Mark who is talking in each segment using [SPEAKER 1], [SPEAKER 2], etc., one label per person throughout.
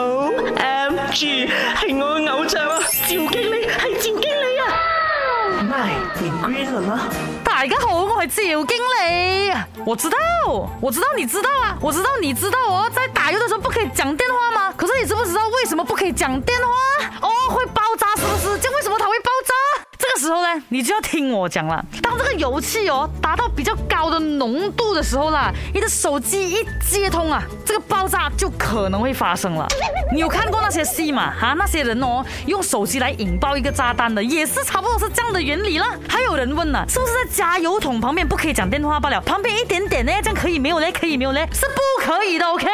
[SPEAKER 1] O M G，系我嘅偶像啊！赵经理系赵经理啊！My d e g r e e 啦！
[SPEAKER 2] 大家好，我系赵经理。我知道，我知道你知道啊，我知道你知道哦，在打游的时候不可以讲电话吗？可是你知不知道为什么不可以讲电话？哦，会爆。时候呢，你就要听我讲了。当这个油气哦达到比较高的浓度的时候啦，你的手机一接通啊，这个爆炸就可能会发生了。你有看过那些戏嘛？哈，那些人哦用手机来引爆一个炸弹的，也是差不多是这样的原理了。还有人问呢，是不是在加油桶旁边不可以讲电话罢了？旁边一点点呢，这样可以没有嘞？可以没有嘞？是不可以的，OK？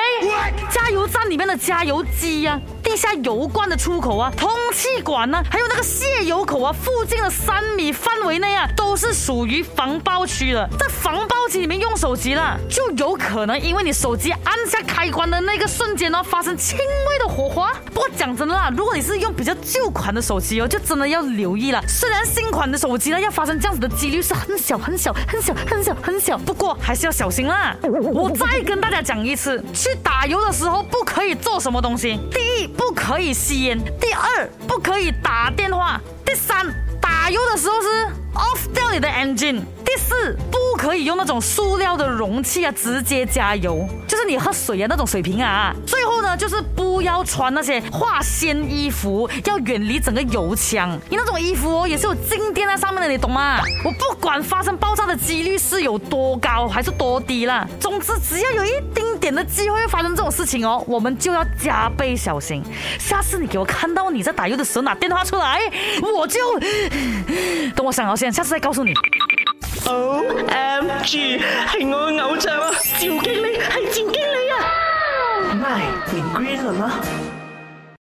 [SPEAKER 2] 加油站里面的加油机啊，地下油罐的出口啊，通气管呢，还有那个泄油口啊，附近的。三米范围内啊，都是属于防爆区的。在防爆区里面用手机了，就有可能因为你手机按下开关的那个瞬间呢，发生轻微的火花。不过讲真的啦，如果你是用比较旧款的手机哦，就真的要留意了。虽然新款的手机呢，要发生这样子的几率是很小很小很小很小很小，不过还是要小心啦。我再跟大家讲一次，去打油的时候不可以做什么东西？第一，不可以吸烟；第二，不可以打电话；第三。时候是 off 掉你的 engine。第四，不可以用那种塑料的容器啊，直接加油，就是你喝水啊那种水瓶啊。最后呢，就是不要穿那些化纤衣服，要远离整个油枪。你那种衣服哦，也是有静电在上面的，你懂吗？我不管发生爆炸的几率是有多高还是多低啦，总之只要有一丁点的机会发生这种事情哦，我们就要加倍小心。下次你给我看到你在打油的时候拿电话出来，我就。等我想好先下次再告诉你
[SPEAKER 1] ，O M G，系我偶像啊，赵经理系赵经理啊，m 咪变 green 吗？